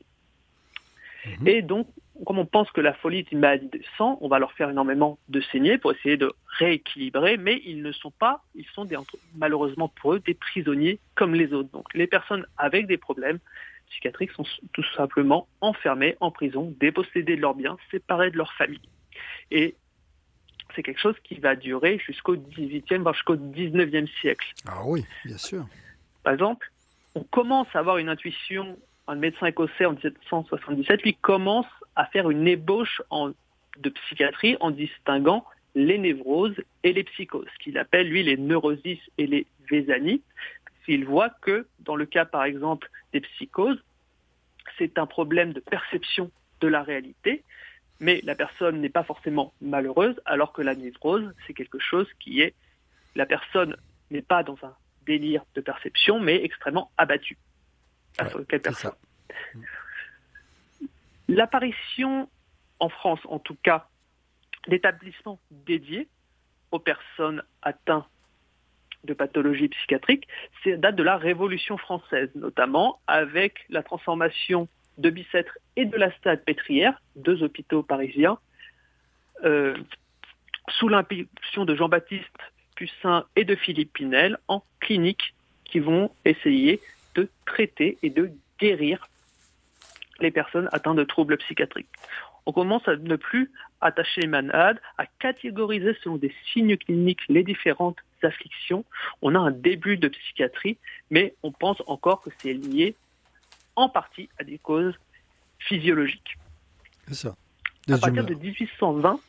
Mhm. Et donc, comme on pense que la folie est une maladie de sang, on va leur faire énormément de saignées pour essayer de rééquilibrer, mais ils ne sont pas, ils sont malheureusement pour eux des prisonniers comme les autres. Donc les personnes avec des problèmes psychiatriques sont tout simplement enfermées en prison, dépossédées de leurs biens, séparées de leur famille. Et c'est quelque chose qui va durer jusqu'au 18e, voire jusqu'au 19e siècle. Ah oui, bien sûr. Par exemple, on commence à avoir une intuition, un médecin écossais en 1777, lui commence à faire une ébauche de psychiatrie en distinguant les névroses et les psychoses, qu'il appelle lui les neurosis et les vésanies. Il voit que dans le cas par exemple des psychoses, c'est un problème de perception de la réalité, mais la personne n'est pas forcément malheureuse, alors que la névrose, c'est quelque chose qui est, la personne n'est pas dans un délire de perception, mais extrêmement abattue. L'apparition, en France en tout cas, d'établissements dédiés aux personnes atteintes de pathologies psychiatriques, c'est date de la Révolution française, notamment avec la transformation de Bicêtre et de la Stade Pétrière, deux hôpitaux parisiens, euh, sous l'impulsion de Jean-Baptiste Capucin et de Philippe Pinel en clinique qui vont essayer de traiter et de guérir les personnes atteintes de troubles psychiatriques. On commence à ne plus attacher les malades, à catégoriser selon des signes cliniques les différentes afflictions. On a un début de psychiatrie, mais on pense encore que c'est lié en partie à des causes physiologiques. C'est ça. à partir de 1820,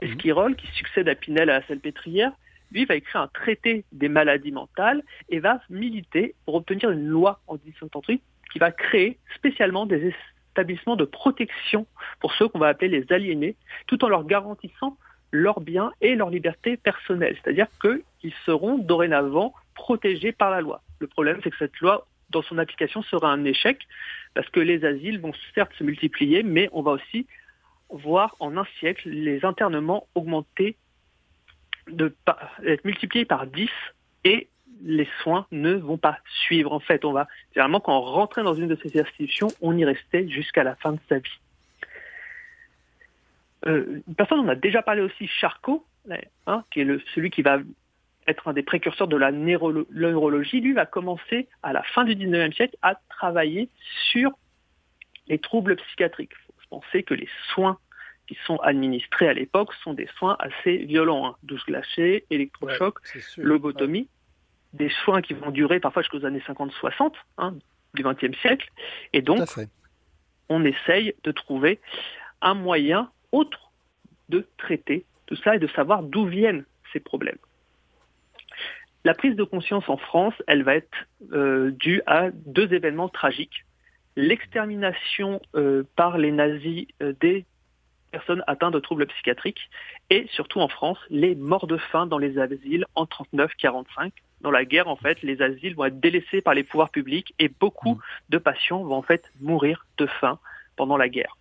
Esquirol, qui succède à Pinel à la Salpêtrière, lui va écrire un traité des maladies mentales et va militer pour obtenir une loi en 1838 qui va créer spécialement des établissements de protection pour ceux qu'on va appeler les aliénés, tout en leur garantissant leurs biens et leur liberté personnelle. C'est-à-dire qu'ils seront dorénavant protégés par la loi. Le problème, c'est que cette loi, dans son application, sera un échec, parce que les asiles vont certes se multiplier, mais on va aussi voir en un siècle les internements augmenter, être multipliés par 10 et les soins ne vont pas suivre. En fait, on va généralement quand on rentrait dans une de ces institutions, on y restait jusqu'à la fin de sa vie. Euh, une personne, on a déjà parlé aussi, Charcot, hein, qui est le, celui qui va être un des précurseurs de la neurologie, lui va commencer à la fin du 19e siècle à travailler sur les troubles psychiatriques. Il faut penser que les soins qui sont administrés à l'époque sont des soins assez violents, hein. douce glacée, électrochoc, lobotomie, des soins qui vont durer parfois jusqu'aux années 50-60 hein, du XXe siècle. Et donc, on essaye de trouver un moyen autre de traiter tout ça et de savoir d'où viennent ces problèmes. La prise de conscience en France, elle va être euh, due à deux événements tragiques. L'extermination euh, par les nazis euh, des personnes atteintes de troubles psychiatriques et surtout en France, les morts de faim dans les asiles en 39-45. Dans la guerre, en fait, les asiles vont être délaissés par les pouvoirs publics et beaucoup mmh. de patients vont en fait mourir de faim pendant la guerre.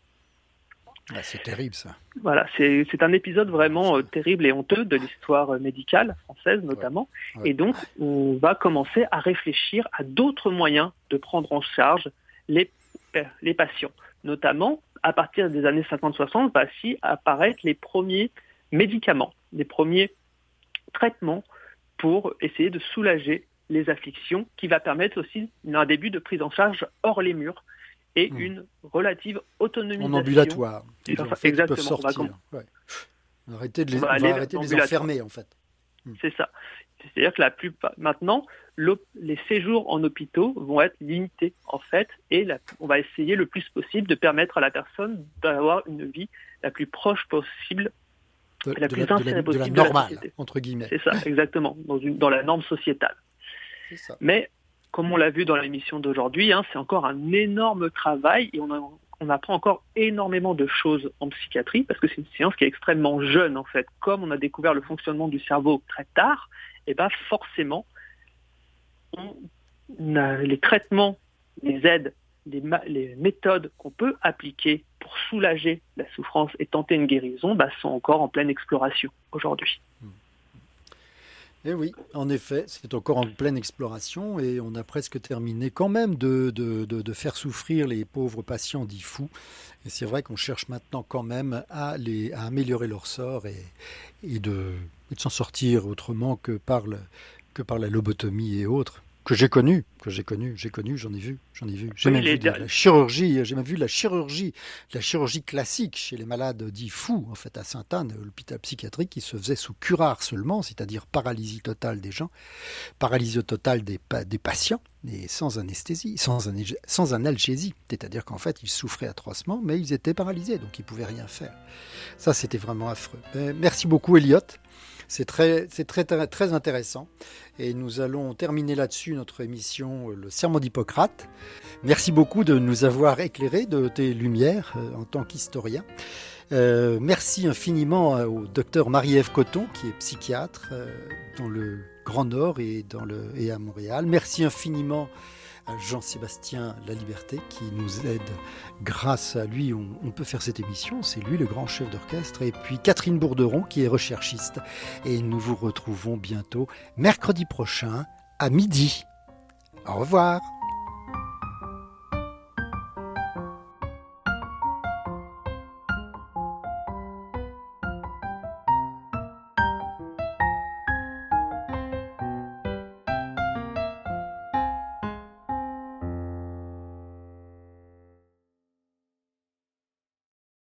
Ah, c'est terrible ça. Voilà, c'est un épisode vraiment euh, terrible et honteux de l'histoire euh, médicale française notamment. Et donc, on va commencer à réfléchir à d'autres moyens de prendre en charge les, euh, les patients. Notamment, à partir des années 50-60, va aussi apparaître les premiers médicaments, les premiers traitements pour essayer de soulager les afflictions, qui va permettre aussi un début de prise en charge hors les murs et hmm. une relative autonomie. En ambulatoire. Exactement. On va arrêter de les, arrêter de les enfermer, en fait. Hmm. C'est ça. C'est-à-dire que la plupart, maintenant, les séjours en hôpitaux vont être limités, en fait, et on va essayer le plus possible de permettre à la personne d'avoir une vie la plus proche possible, la plus sincère possible de la normale, entre guillemets. C'est ça, exactement, dans, une, dans la norme sociétale. Ça. Mais comme on l'a vu dans l'émission d'aujourd'hui, hein, c'est encore un énorme travail et on, apprend encore énormément de choses en psychiatrie parce que c'est une science qui est extrêmement jeune en fait. Comme on a découvert le fonctionnement du cerveau très tard, et eh ben forcément, les traitements, les aides, les, méthodes qu'on peut appliquer pour soulager la souffrance et tenter une guérison bah, sont encore en pleine exploration aujourd'hui. Hmm. Eh oui, en effet, c'est encore en pleine exploration et on a presque terminé quand même de, de, faire souffrir les pauvres patients dits fous. Et c'est vrai qu'on cherche maintenant quand même à, les, à améliorer leur sort et, et de, s'en sortir autrement que par, le, que par la lobotomie et autres que j'ai connu, que j'ai connu, j'ai connu, j'en ai vu, j'en ai vu. J'ai même vu la chirurgie, j'ai même vu la chirurgie, la chirurgie classique chez les malades dits fous, en fait, à Sainte-Anne, l'hôpital psychiatrique, qui se faisait sous curare seulement, c'est-à-dire paralysie totale des gens, paralysie totale des, des patients, et sans anesthésie, sans, sans analgésie. C'est-à-dire qu'en fait, ils souffraient atrocement, mais ils étaient paralysés, donc ils pouvaient rien faire. Ça, c'était vraiment affreux. Euh, merci beaucoup, Elliot. C'est très, très, très intéressant. Et nous allons terminer là-dessus notre émission euh, Le Serment d'Hippocrate. Merci beaucoup de nous avoir éclairés de tes lumières euh, en tant qu'historien. Euh, merci infiniment au docteur Marie-Ève Coton, qui est psychiatre dans le Grand Nord et à Montréal. Merci infiniment Jean-Sébastien La Liberté qui nous aide. Grâce à lui, on, peut faire cette émission. C'est lui le grand chef d'orchestre. Et puis Catherine Bourderon qui est recherchiste. Et nous vous retrouvons bientôt mercredi prochain à midi. Au revoir.